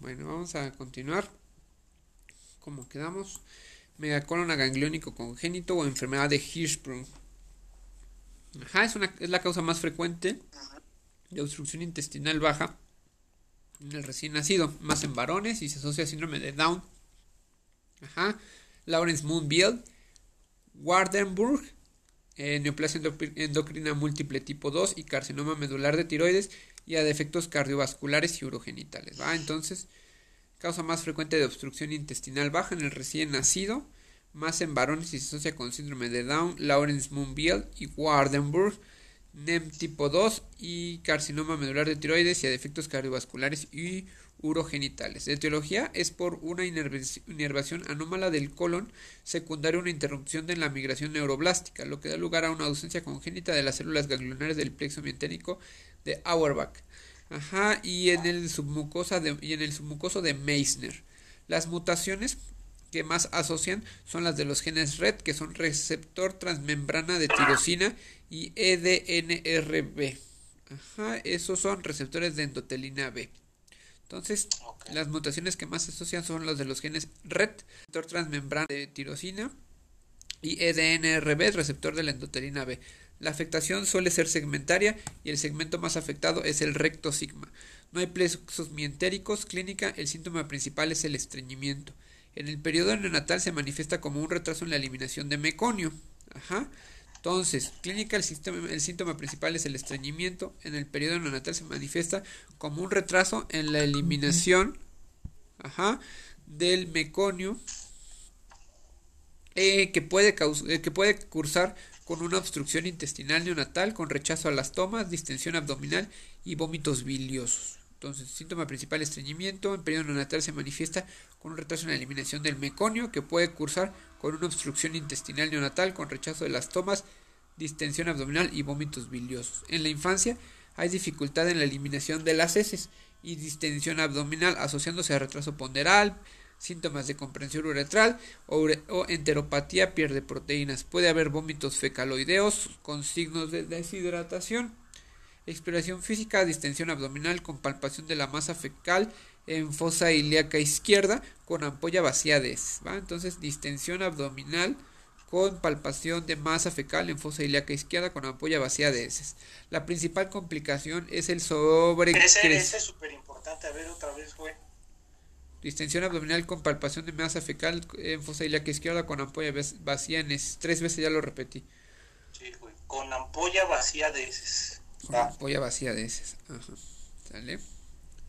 Bueno, vamos a continuar. ¿Cómo quedamos? Megacolon gangliónico congénito o enfermedad de Hirschsprung. Ajá, es, una, es la causa más frecuente de obstrucción intestinal baja en el recién nacido, más en varones y se asocia a síndrome de Down. Ajá. Lawrence Moonbield, Wardenburg, eh, neoplasia endocrina múltiple tipo 2 y carcinoma medular de tiroides y a defectos cardiovasculares y urogenitales. ¿va? Entonces, causa más frecuente de obstrucción intestinal baja en el recién nacido, más en varones y se asocia con síndrome de Down, Lawrence Moonbield y Wardenburg, NEM tipo 2 y carcinoma medular de tiroides y a defectos cardiovasculares y urogenitales. De etiología es por una inervación anómala del colon secundaria a una interrupción de la migración neuroblástica, lo que da lugar a una ausencia congénita de las células ganglionares del plexo mientérico de Auerbach. Ajá, y en el submucosa de, y en el submucoso de Meissner. Las mutaciones que más asocian son las de los genes RED, que son receptor transmembrana de tirosina y EDNRB. Ajá, esos son receptores de endotelina B. Entonces, las mutaciones que más se asocian son las de los genes RET, receptor transmembrana de tirosina, y EDNRB, receptor de la endotelina B. La afectación suele ser segmentaria y el segmento más afectado es el recto sigma. No hay plexos mientéricos. Clínica, el síntoma principal es el estreñimiento. En el periodo neonatal se manifiesta como un retraso en la eliminación de meconio. Ajá. Entonces, clínica, el, el síntoma principal es el estreñimiento. En el periodo neonatal se manifiesta como un retraso en la eliminación ajá, del meconio eh, que, puede eh, que puede cursar con una obstrucción intestinal neonatal, con rechazo a las tomas, distensión abdominal y vómitos biliosos. Entonces, síntoma principal estreñimiento. En periodo neonatal se manifiesta con un retraso en la eliminación del meconio que puede cursar con una obstrucción intestinal neonatal, con rechazo de las tomas, distensión abdominal y vómitos biliosos. En la infancia hay dificultad en la eliminación de las heces y distensión abdominal asociándose a retraso ponderal, síntomas de comprensión uretral o, enteropatía pierde proteínas. Puede haber vómitos fecaloideos con signos de deshidratación. Exploración física, distensión abdominal con palpación de la masa fecal en fosa ilíaca izquierda con ampolla vacía de heces. Entonces, distensión abdominal con palpación de masa fecal en fosa ilíaca izquierda con ampolla vacía de heces. La principal complicación es el sobre... Es súper importante. A ver otra vez, güey. Distensión abdominal con palpación de masa fecal en fosa ilíaca izquierda con ampolla vacía en heces. Tres veces ya lo repetí. Sí, güey. Con ampolla vacía de heces. Con ampolla vacía de heces. Ajá. ¿Sale?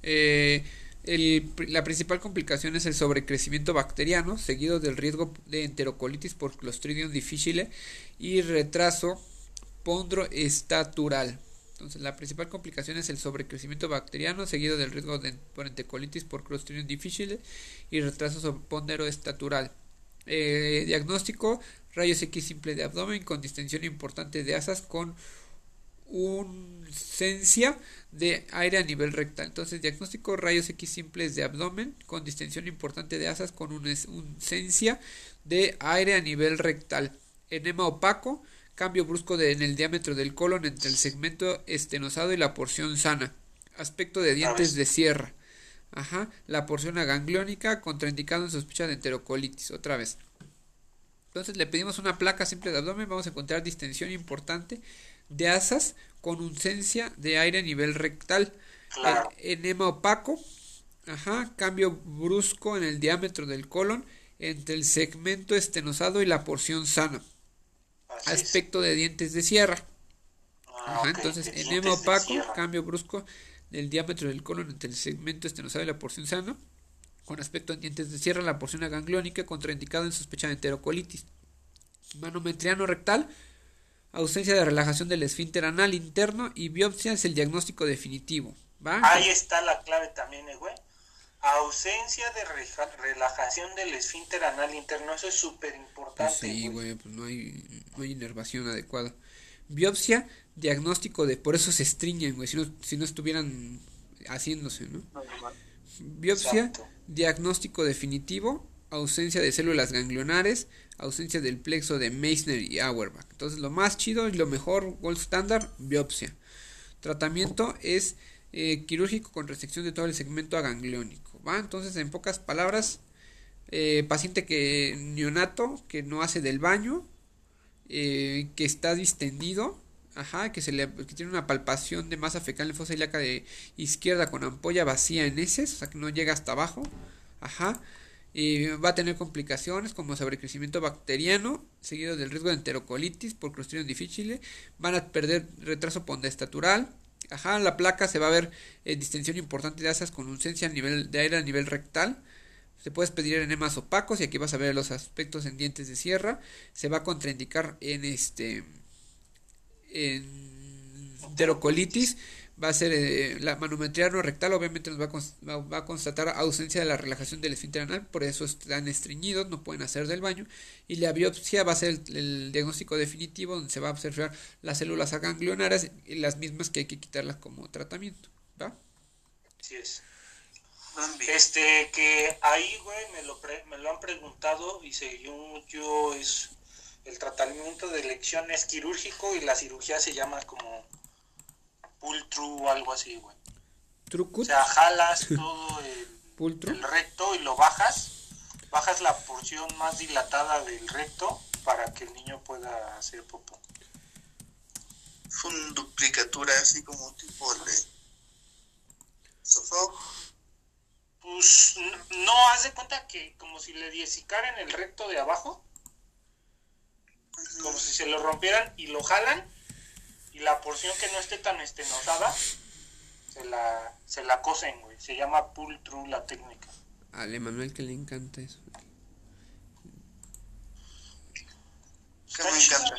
Eh, el, la principal complicación es el sobrecrecimiento bacteriano, seguido del riesgo de enterocolitis por Clostridium difficile y retraso pondroestatural. Entonces, la principal complicación es el sobrecrecimiento bacteriano, seguido del riesgo de por enterocolitis por Clostridium difficile y retraso pondroestatural. Eh, diagnóstico: rayos X simple de abdomen con distensión importante de asas con uncencia de aire a nivel rectal. Entonces, diagnóstico rayos X simples de abdomen con distensión importante de asas con uncencia de aire a nivel rectal. Enema opaco, cambio brusco de, en el diámetro del colon entre el segmento estenosado y la porción sana. Aspecto de dientes de sierra. Ajá, la porción agangliónica contraindicado en sospecha de enterocolitis. Otra vez. Entonces le pedimos una placa simple de abdomen, vamos a encontrar distensión importante de asas con uncencia de aire a nivel rectal. enema opaco, ajá, cambio brusco en el diámetro del colon entre el segmento estenosado y la porción sana. Aspecto de dientes de sierra. Ah, ajá, entonces enema opaco, cambio brusco del diámetro del colon entre el segmento estenosado y la porción sana. Con aspecto de dientes de sierra, la porción gangliónica contraindicado en sospecha de enterocolitis. Manometriano rectal, ausencia de relajación del esfínter anal interno y biopsia es el diagnóstico definitivo. ¿va? Ahí está la clave también, eh, güey. Ausencia de relajación del esfínter anal interno, eso es súper importante. sí, güey, pues no hay, no hay inervación adecuada. Biopsia, diagnóstico de, por eso se estriñen, güey, si no, si no estuvieran haciéndose, ¿no? Biopsia, diagnóstico definitivo, ausencia de células ganglionares, ausencia del plexo de Meissner y Auerbach. Entonces lo más chido y lo mejor, gold standard, biopsia. Tratamiento es eh, quirúrgico con resección de todo el segmento agangliónico. ¿Va? Entonces, en pocas palabras, eh, paciente que neonato, que no hace del baño, eh, que está distendido, ajá, que, se le, que tiene una palpación de masa fecal en fosa ilíaca de izquierda con ampolla vacía en heces, o sea que no llega hasta abajo, ajá, y va a tener complicaciones como sobrecrecimiento bacteriano, seguido del riesgo de enterocolitis por Clostridium difficile, van a perder retraso pondestatural, ajá, la placa se va a ver eh, distensión importante de asas con ausencia a nivel de aire a nivel rectal, se puede pedir enemas opacos y aquí vas a ver los aspectos en dientes de sierra, se va a contraindicar en este en enterocolitis va a ser eh, la manometría no rectal, obviamente nos va a, va a, constatar ausencia de la relajación del esfínter anal, por eso están estreñidos, no pueden hacer del baño, y la biopsia va a ser el, diagnóstico definitivo, donde se va a observar las células aganglionares y las mismas que hay que quitarlas como tratamiento, ¿va? Así es. Este, que ahí, güey, me lo, pre, me lo han preguntado y según yo es el tratamiento de elección es quirúrgico y la cirugía se llama como pull through o algo así, güey. O sea, jalas todo el, el, recto y lo bajas, bajas la porción más dilatada del recto para que el niño pueda hacer popó. Es una duplicatura así como un tipo de Pues no, haz de cuenta que como si le diesicaran el recto de abajo, como si se lo rompieran y lo jalan y la porción que no esté tan estenosada se la, se la cosen, güey. Se llama pull through la técnica. Al Emanuel que le encanta eso. ¿Qué me encanta?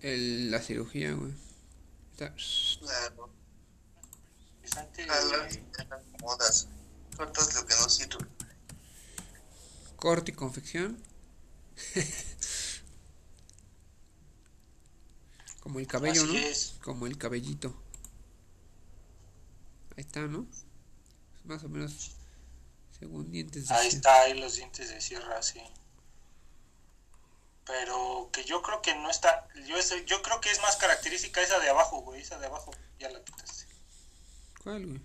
El, la cirugía, güey. Está... Claro. Modas. Cortas lo que no sirve. Corte y confección. Como el cabello, Así ¿no? es. Como el cabellito. Ahí está, ¿no? Más o menos según dientes de Ahí sierra. está, ahí los dientes de sierra, sí. Pero que yo creo que no está. Yo, ese- yo creo que es más característica esa de abajo, güey. Esa de abajo, ya la quitaste. ¿Cuál, güey?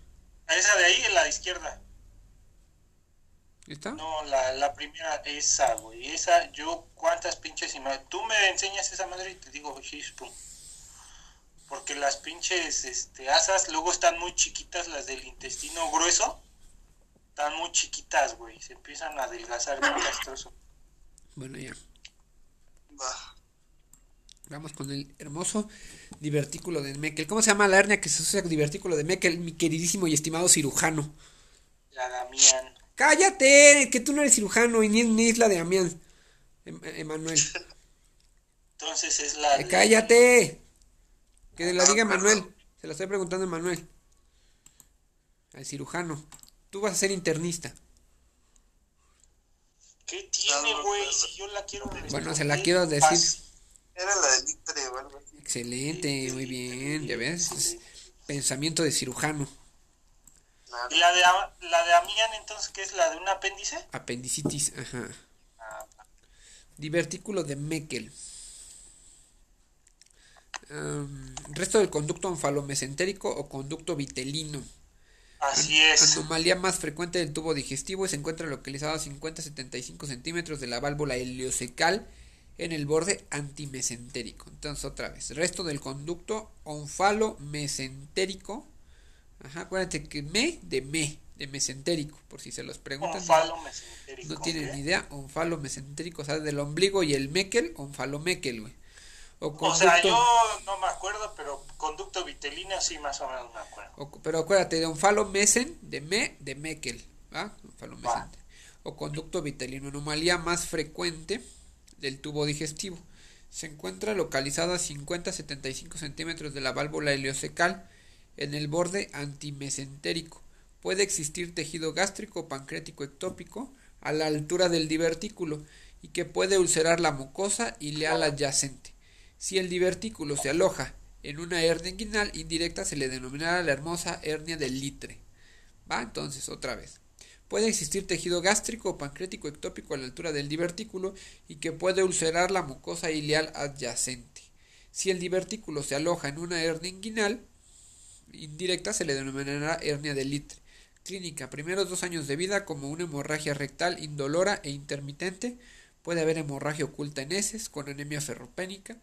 Esa de ahí, en la izquierda. ¿Está? No, la, la primera, esa, güey. Esa, yo, cuántas pinches imágenes. Tú me enseñas esa madre y te digo, Shishpum. Porque las pinches este, asas luego están muy chiquitas, las del intestino grueso. Están muy chiquitas, güey. Se empiezan a adelgazar bien castroso. Bueno, ya. Va. Vamos con el hermoso divertículo de Meckel. ¿Cómo se llama la hernia que se asocia con divertículo de Meckel, mi queridísimo y estimado cirujano? La Damián. ¡Cállate! Que tú no eres cirujano y ni, ni es la de Amián. Em- Emanuel. Entonces es la. Eh, de- ¡Cállate! Que la Ah, diga. Manuel. Se la estoy preguntando a Manuel. Al cirujano. Tú vas a ser internista. ¿Qué tiene, güey? Si yo la quiero Bueno, se la quiero decir. Era la del Ictre o algo así. Excelente, muy bien. Ya ves, es pensamiento de cirujano. Nada. ¿Y la de, la de Amián, entonces, qué es la de un apéndice? Apendicitis, ajá. Ah, Divertículo de Meckel. Resto del conducto onfalomesentérico o conducto vitelino. así es. Anomalía más frecuente del tubo digestivo y se encuentra localizado a 50-75 centímetros de la válvula heliocecal en el borde antimesentérico. Entonces, otra vez, resto del conducto onfalomesentérico. Ajá, acuérdate que me de me, de mesentérico, por si se los preguntan. Onfalomesentérico, No tienen ni idea, onfalomesentérico, o sea, del ombligo y el mekel, onfalomekel, güey. O O sea, conducto- yo no me acuerdo, pero conducto vitelino sí más o menos me acuerdo. O- pero acuérdate, de onfalomesen, de me, de Meckel, ¿va? Onfalomesen. Va. O conducto vitelino, anomalía más frecuente del tubo digestivo. Se encuentra localizado a 50-75 centímetros de la válvula heliocecal en el borde antimesentérico. Puede existir tejido gástrico o pancreático ectópico a la altura del divertículo y que puede ulcerar la mucosa ileal adyacente. Si el divertículo se aloja en una hernia inguinal indirecta se le denominará la hermosa hernia del litre. ¿Va? Entonces, otra vez. Puede existir tejido gástrico o pancreático ectópico a la altura del divertículo y que puede ulcerar la mucosa ileal adyacente. Si el divertículo se aloja en una hernia inguinal indirecta se le denominará hernia de litre. Clínica, primeros dos años de vida como una hemorragia rectal indolora e intermitente. Puede haber hemorragia oculta en heces con anemia ferropénica.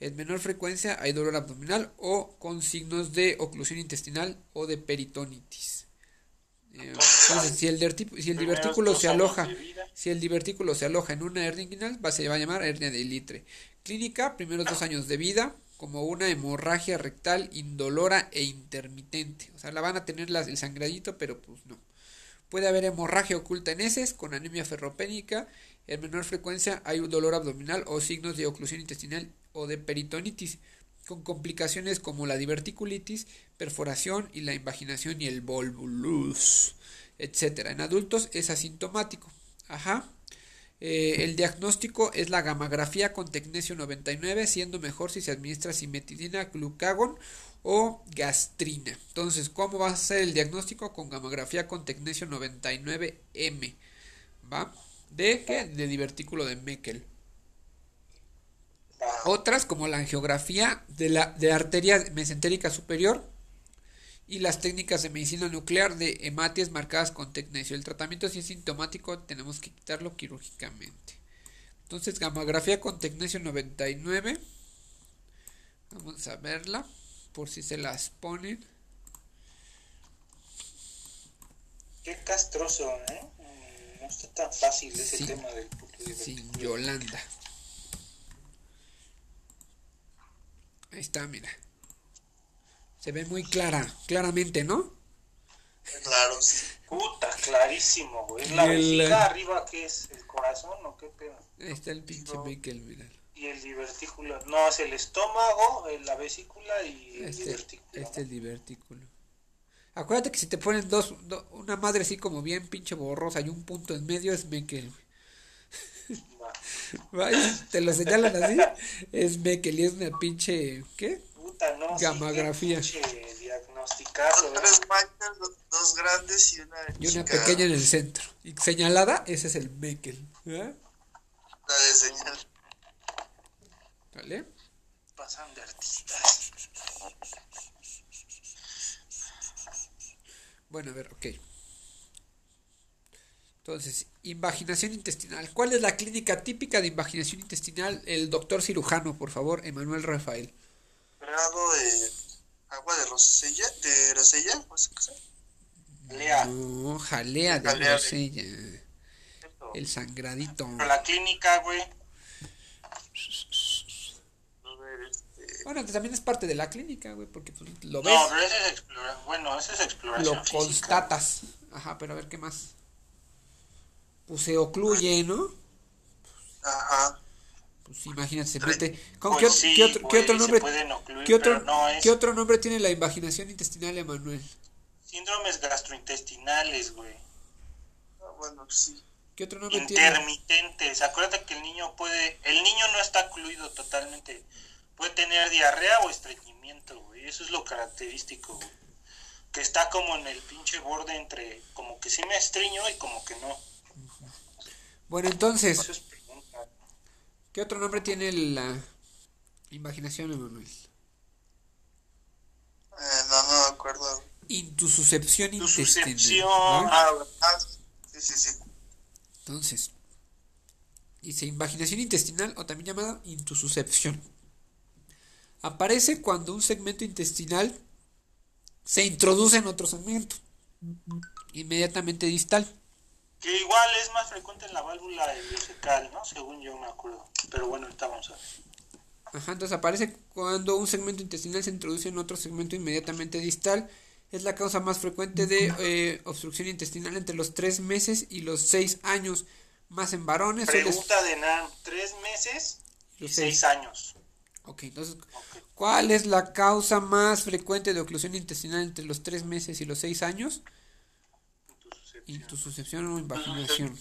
En menor frecuencia hay dolor abdominal o con signos de oclusión intestinal o de peritonitis. Eh, entonces, si el, si el divertículo se aloja, si el divertículo se aloja en una hernia inguinal, va, se va a llamar hernia de litre. Clínica, primeros dos años de vida, como una hemorragia rectal indolora e intermitente. O sea, la van a tener el sangradito, pero pues no. Puede haber hemorragia oculta en heces con anemia ferropénica. En menor frecuencia hay un dolor abdominal o signos de oclusión intestinal o de peritonitis, con complicaciones como la diverticulitis, perforación y la invaginación y el volvulus, etc. En adultos es asintomático. Ajá. Eh, el diagnóstico es la gamografía con tecnesio 99, siendo mejor si se administra simetidina, glucagón o gastrina. Entonces, ¿cómo va a ser el diagnóstico con gamografía con tecnesio 99M? ¿Va? ¿De qué? De divertículo de Meckel. Otras como la angiografía de la de arteria mesentérica superior y las técnicas de medicina nuclear de hematias marcadas con tecnesio. El tratamiento si es sintomático tenemos que quitarlo quirúrgicamente. Entonces, gamografía con tecnesio 99. Vamos a verla por si se las ponen. Qué castroso, ¿eh? No está tan fácil ese tema del Sí, Yolanda. Ahí está, mira. Se ve muy clara, claramente, ¿no? Claro, sí. Puta, clarísimo, güey. La vejiga arriba, ¿qué es? ¿El corazón o qué pedo? Ahí está el pinche no. Y el divertículo. No, es el estómago, la vesícula y el este, divertículo. Este es el divertículo. Acuérdate que si te ponen dos, una madre así como bien pinche borrosa y un punto en medio es Meckel. te lo señalan así. Es Meckel y es una pinche. ¿Qué? Gamografía. diagnosticado. Tres manchas, dos grandes y una Y una pequeña en el centro. Y señalada, ese es el Meckel. ¿eh? La de señal. ¿Vale? Pasan de artistas. Bueno, a ver, ok. Entonces, invaginación intestinal. ¿Cuál es la clínica típica de invaginación intestinal? El doctor cirujano, por favor, Emanuel Rafael grado de agua de rosella, de rosella, Jalea. No, jalea de jalea rosella. El sangradito. Pero la clínica, güey. Bueno, también es parte de la clínica, güey, porque pues, lo ves. No, pero ese es exploración. Bueno, ese es exploración. Lo constatas. Ajá, pero a ver qué más. Pues se ocluye, ¿no? Ajá. Pues imagínate, se mete. ¿Con qué, qué, otro, ¿qué, otro, nombre? ¿qué, otro, no es... ¿Qué otro nombre tiene la invaginación intestinal, Emanuel? Síndromes gastrointestinales, güey. Ah, bueno, sí. ¿Qué otro nombre Intermitentes. Acuérdate que el niño puede. El niño no está ocluido totalmente. Puede tener diarrea o estreñimiento, güey. Eso es lo característico, güey. Que está como en el pinche borde entre. Como que sí me estreño y como que no. Bueno, entonces. ¿Qué otro nombre tiene la imaginación, Emanuel? Eh, no, no me acuerdo. Intususcepción intestinal. Ah, ah, sí, sí, sí. Entonces, dice invaginación intestinal o también llamada intususcepción. Aparece cuando un segmento intestinal se introduce en otro segmento, inmediatamente distal. Que igual es más frecuente en la válvula ileocecal, ¿no? Según yo me acuerdo. Pero bueno, ahorita vamos a ver. Ajá, entonces aparece cuando un segmento intestinal se introduce en otro segmento inmediatamente distal. Es la causa más frecuente de eh, obstrucción intestinal entre los 3 meses y los 6 años. Más en varones. Pregunta de NAM, 3 meses y 6 años. Ok, entonces, ¿cuál es la causa más frecuente de oclusión intestinal entre los 3 meses y los 6 años? Intususcepción o invaginación.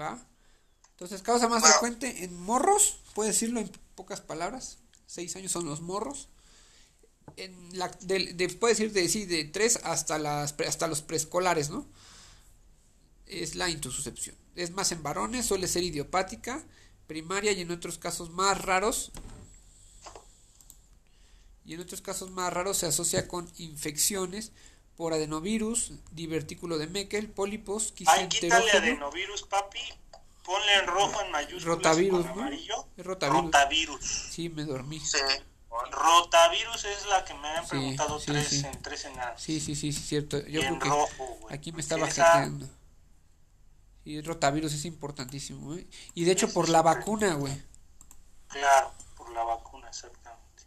¿Va? Entonces, causa más frecuente en morros, puede decirlo en pocas palabras. Seis años son los morros. En la, de, puede decir de, sí, de tres hasta, las, hasta los preescolares, ¿no? Es la intususcepción. Es más en varones, suele ser idiopática, primaria y en otros casos más raros y en otros casos más raros se asocia con infecciones por adenovirus, divertículo de Meckel, pólipos, Ay, quítale adenovirus, papi. Ponle en rojo en mayúsculas rotavirus, con amarillo. Es rotavirus. rotavirus. Sí, me dormí. Sí. Rotavirus es la que me han preguntado sí, tres, sí. en tres en. Sí, sí, sí, sí, cierto. Yo creo en que rojo, güey. aquí me estaba hackeando. Y el rotavirus es importantísimo, güey. Y de hecho por es la vacuna, güey. Claro, por la vacuna, exactamente.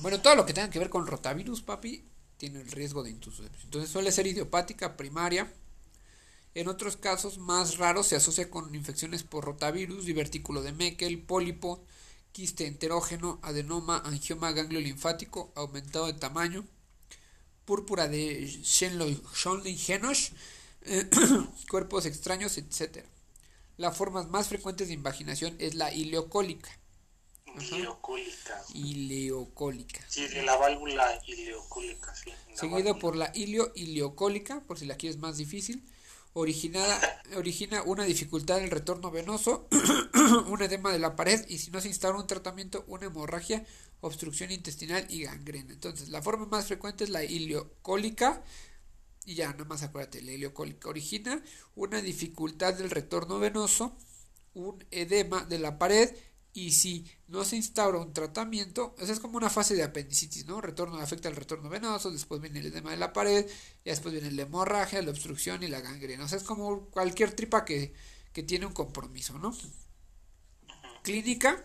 Bueno, todo lo que tenga que ver con rotavirus, papi, tiene el riesgo de intusupción. Entonces suele ser idiopática primaria. En otros casos más raros se asocia con infecciones por rotavirus, divertículo de Meckel, pólipo, quiste enterógeno, adenoma, angioma ganglio linfático, aumentado de tamaño, púrpura de Schönlein-Henoch, cuerpos extraños, etc. Las formas más frecuentes de invaginación es la ileocólica. Ileocólica. Ileocólica. Sí, de la válvula ileocólica, sí. seguido válvula. por la ilio-ileocólica, por si la quieres más difícil, originada, origina una dificultad del retorno venoso, un edema de la pared y si no se instaura un tratamiento, una hemorragia, obstrucción intestinal y gangrena. Entonces, la forma más frecuente es la ileocólica y ya, nada más acuérdate, la ileocólica origina una dificultad del retorno venoso, un edema de la pared y si no se instaura un tratamiento, o sea, es como una fase de apendicitis, ¿no? Retorno afecta al retorno venoso, después viene el edema de la pared, y después viene la hemorragia, la obstrucción y la gangrena. O sea, es como cualquier tripa que, que tiene un compromiso, ¿no? Clínica,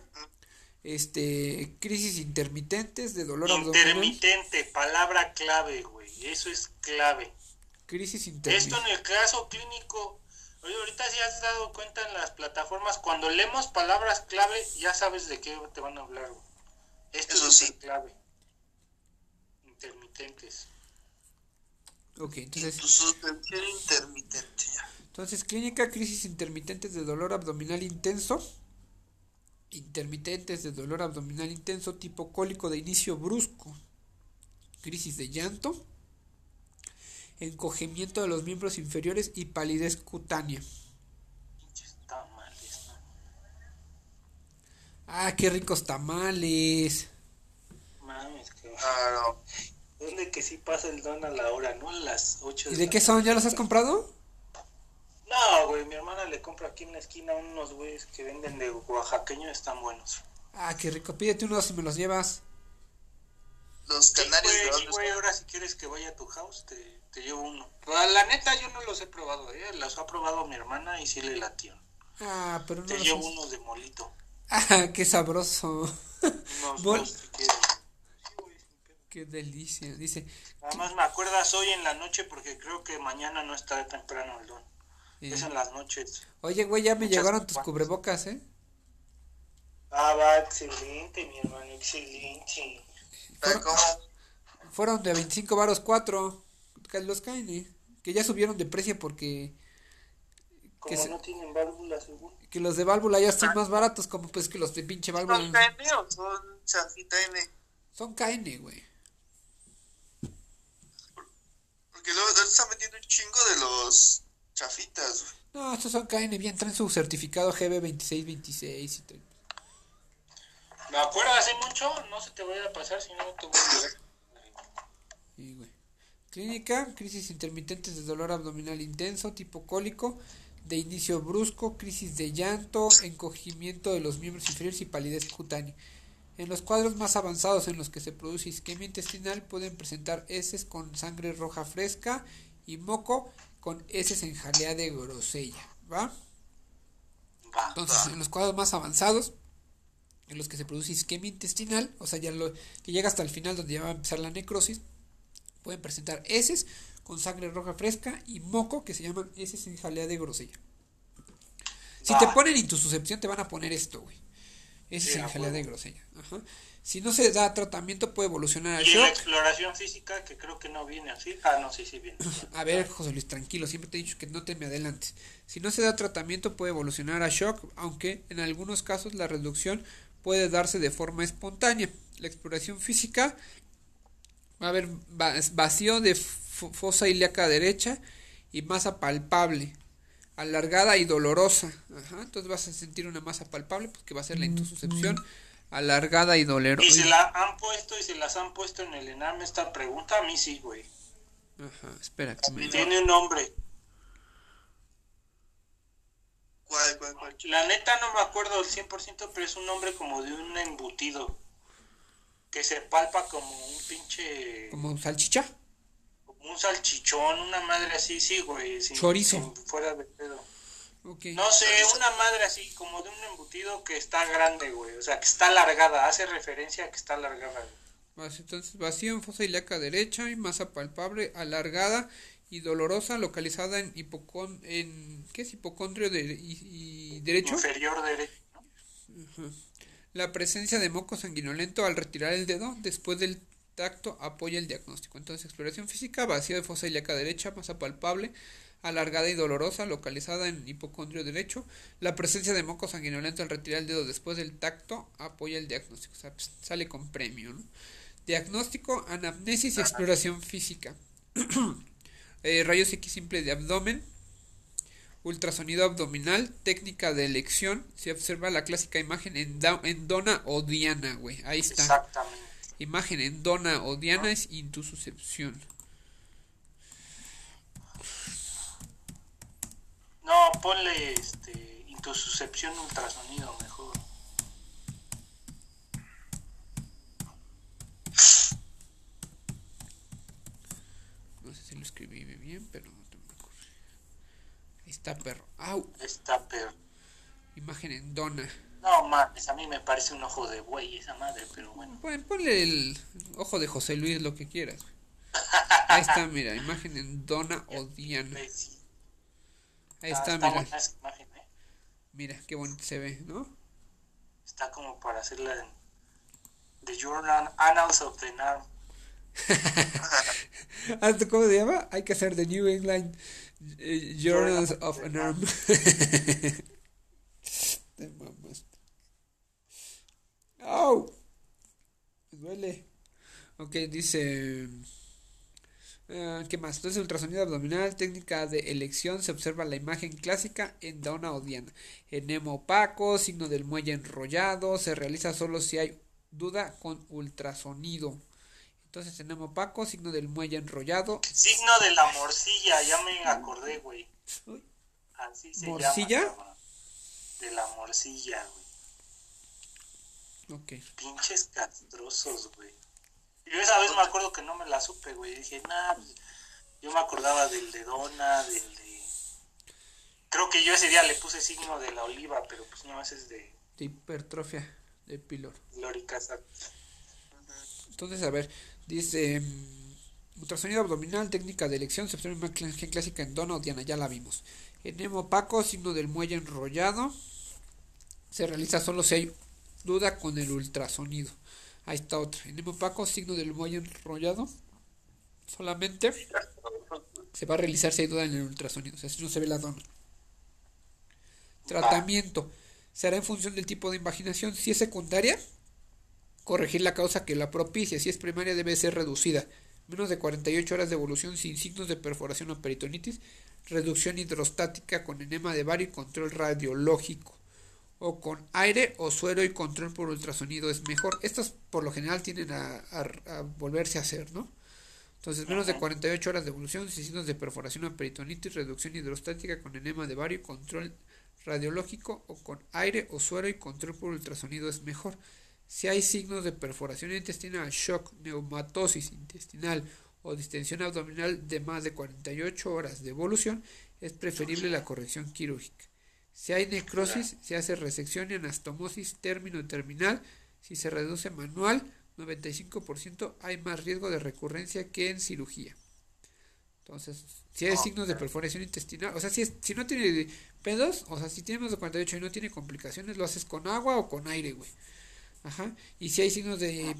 este, crisis intermitentes de dolor abdominal. Intermitente, palabra clave, güey. Eso es clave. Crisis Esto intermitente. en el caso clínico, oye, ahorita si has dado cuenta en las plataformas, cuando leemos palabras clave, ya sabes de qué te van a hablar, güey. Esto Eso es sí. clave. Intermitentes. Ok, entonces, Tu suspensión intermitente. ya. entonces, clínica, crisis intermitentes de dolor abdominal intenso. Intermitentes de dolor abdominal intenso tipo cólico de inicio brusco. Crisis de llanto. Encogimiento de los miembros inferiores y palidez cutánea. Pinches tamales, ¿no? Ah, qué ricos tamales. Mames, que... Claro. ¿Dónde que sí pasa el don a la hora, no? A las 8 ¿Y de qué son? ¿Ya los has comprado? No, güey, mi hermana le compra aquí en la esquina unos güeyes que venden de oaxaqueño, están buenos. Ah, qué rico. Pídete unos y me los llevas. Los Sí, canarios de güey, güey, ahora si quieres que vaya a tu house, te, te llevo uno. La neta yo no los he probado, ¿eh? Los ha probado mi hermana y sí le latió. Ah, pero no Te llevo has- unos de molito. Ah, qué sabroso. Unos Bol- dos si quieres. Qué delicia. Dice, Nada más me acuerdas hoy en la noche porque creo que mañana no está temprano el don. Es en las noches. oye, güey, ya me Muchas llegaron tus cubrebocas, ¿eh? Ah, va, excelente, mi hermano, excelente. ¿Cómo? Fueron de 25 varos 4. Los caen, ¿eh? Que ya subieron de precio porque Como se- no tienen válvulas, según. que los de válvula ya están más baratos, como pues que los de pinche ¿Son válvula KN o son chafita N? son KN, güey. Porque luego ahorita están vendiendo un chingo de los chafitas, güey. No, estos son KN, bien, traen su certificado GB2626 y tal. ¿Me acuerdas hace mucho? No se te vaya a pasar si no te voy a ver. Sí, güey. Clínica, crisis intermitentes de dolor abdominal intenso, tipo cólico, de inicio brusco, crisis de llanto, encogimiento de los miembros inferiores y palidez cutánea. En los cuadros más avanzados en los que se produce isquemia intestinal pueden presentar heces con sangre roja fresca y moco con heces en jalea de grosella, ¿va? Entonces, en los cuadros más avanzados, en los que se produce isquemia intestinal, o sea, ya lo que llega hasta el final donde ya va a empezar la necrosis, pueden presentar heces con sangre roja fresca y moco que se llaman heces en jalea de grosella. Si te ponen intususcepción te van a poner esto, güey. Heces Sí, en jalea de grosella. Ajá. Si no se da tratamiento puede evolucionar a Y en la shock. exploración física, que creo que no viene así. Ah, no, sí, sí viene. A ver, José Luis, tranquilo, siempre te he dicho que no te me adelantes. Si no se da tratamiento puede evolucionar a shock, aunque en algunos casos la reducción puede darse de forma espontánea. La exploración física va a haber va- vacío de fo- fosa ilíaca derecha y masa palpable, alargada y dolorosa. Ajá, entonces vas a sentir una masa palpable, pues que va a ser la intususcepción. alargada y dolorosa. ¿Y se la han puesto y se las han puesto en el ENAM esta pregunta? A mí sí, güey. Ajá, espera. Que me... Tiene un nombre. ¿Cuál, cuál, cuál? La neta no me acuerdo al 100%, pero es un nombre como de un embutido. Que se palpa como un pinche... Como salchicha. Como un salchichón, una madre así, sí, güey. sin- Chorizo. sin- fuera de pedo. No sé, una madre así, como de un embutido que está grande, güey. O sea, que está alargada. Hace referencia a que está alargada, güey. Entonces, vacío en fosa ilíaca derecha y masa palpable, alargada y dolorosa, localizada en hipocon en ¿qué es hipocondrio de, y, y derecho? Inferior derecho. ¿no? La presencia de moco sanguinolento al retirar el dedo después del tacto apoya el diagnóstico. Entonces, exploración física, vacío de fosa ilíaca derecha, masa palpable, alargada y dolorosa, localizada en hipocondrio derecho. La presencia de moco sanguinolento al retirar el dedo después del tacto apoya el diagnóstico. Pues, sale con premio, ¿no? Diagnóstico, anamnesis y exploración física. Eh, rayos X simple de abdomen, ultrasonido abdominal, técnica de elección. Se observa la clásica imagen en, da- en dona o diana, güey. Ahí está. Exactamente. Imagen en dona o diana es intususcepción. No, ponle este, intususcepción ultrasonido mejor. No sé si lo escribí bien, pero no te me acuerdo. Ahí está, perro. ¡Au! Está pero Imagen en dona. No mames, a mí me parece un ojo de buey esa madre, pero bueno. Bueno, ponle el ojo de José Luis, lo que quieras. Ahí está, mira, imagen en dona o diana. Ahí Ah, está, está mira. esa imagen, ¿eh? Mira, qué bonito se ve, ¿no? Está como para hacerla en The Journal Annals of the NARM. ¿Hasta ¿Cómo se llama? Hay que hacer The New England Journals of an Arm. Te mamaste. ¡Au! Me duele. Ok, dice. eh, ¿Qué más? Entonces, ultrasonido abdominal, técnica de elección, se observa la imagen clásica en dona o diana. Enema opaco, signo del muelle enrollado, se realiza solo si hay duda con ultrasonido. Entonces, enema opaco, signo del muelle enrollado. Signo de la morcilla, ya me acordé, güey. Así se ¿Morcilla? llama. De la morcilla, güey. Ok. Pinches castrosos, güey. Yo esa vez me acuerdo que no me la supe, güey. Dije, nah, pues, yo me acordaba del de Dona, del de... Creo que yo ese día le puse signo de la oliva, pero pues no, ese es de De hipertrofia de píloro. Lori Casa. Entonces, a ver, dice mm, ultrasonido abdominal, técnica de elección, se observa imagen clásica en dona o diana, ya la vimos. Enema opaco, signo del muelle enrollado. Se realiza solo si hay duda con el ultrasonido. Ahí está otra. Enema opaco, signo del muelle enrollado. Solamente se va a realizar si hay duda en el ultrasonido. O sea, si no se ve la dona. Tratamiento. Se hará en función del tipo de invaginación. Si es secundaria, corregir la causa que la propicia. Si es primaria, debe ser reducida. Menos de 48 horas de evolución sin signos de perforación o peritonitis. Reducción hidrostática con enema de bario y control radiológico. O con aire o suero y control por ultrasonido es mejor. Estos por lo general tienden a, a- a volverse a hacer, ¿no? Entonces, menos de 48 horas de evolución sin signos de perforación o peritonitis. Reducción hidrostática con enema de bario y control radiológico o con aire o suero y control por ultrasonido es mejor. Si hay signos de perforación intestinal, shock, neumatosis intestinal o distensión abdominal de más de 48 horas de evolución, es preferible la corrección quirúrgica. Si hay necrosis, se hace resección y anastomosis término terminal. Si se reduce manual, 95% hay más riesgo de recurrencia que en cirugía. Entonces, si hay signos de perforación intestinal, o sea, si, es- si no tiene pedos, o sea, si tiene más de 48 y no tiene complicaciones, lo haces con agua o con aire, güey. Ajá. Y si hay signos de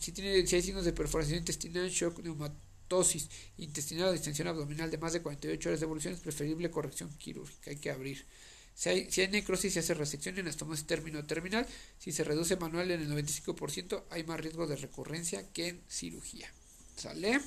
si, tiene si hay signos de perforación intestinal, shock, neumatosis intestinal o distensión abdominal de más de 48 horas de evolución, es preferible corrección quirúrgica, hay que abrir. Si hay, si hay necrosis, se hace resección y anastomosis término terminal. Si se reduce manual en el 95%, hay más riesgo de recurrencia que en cirugía. ¿Sale?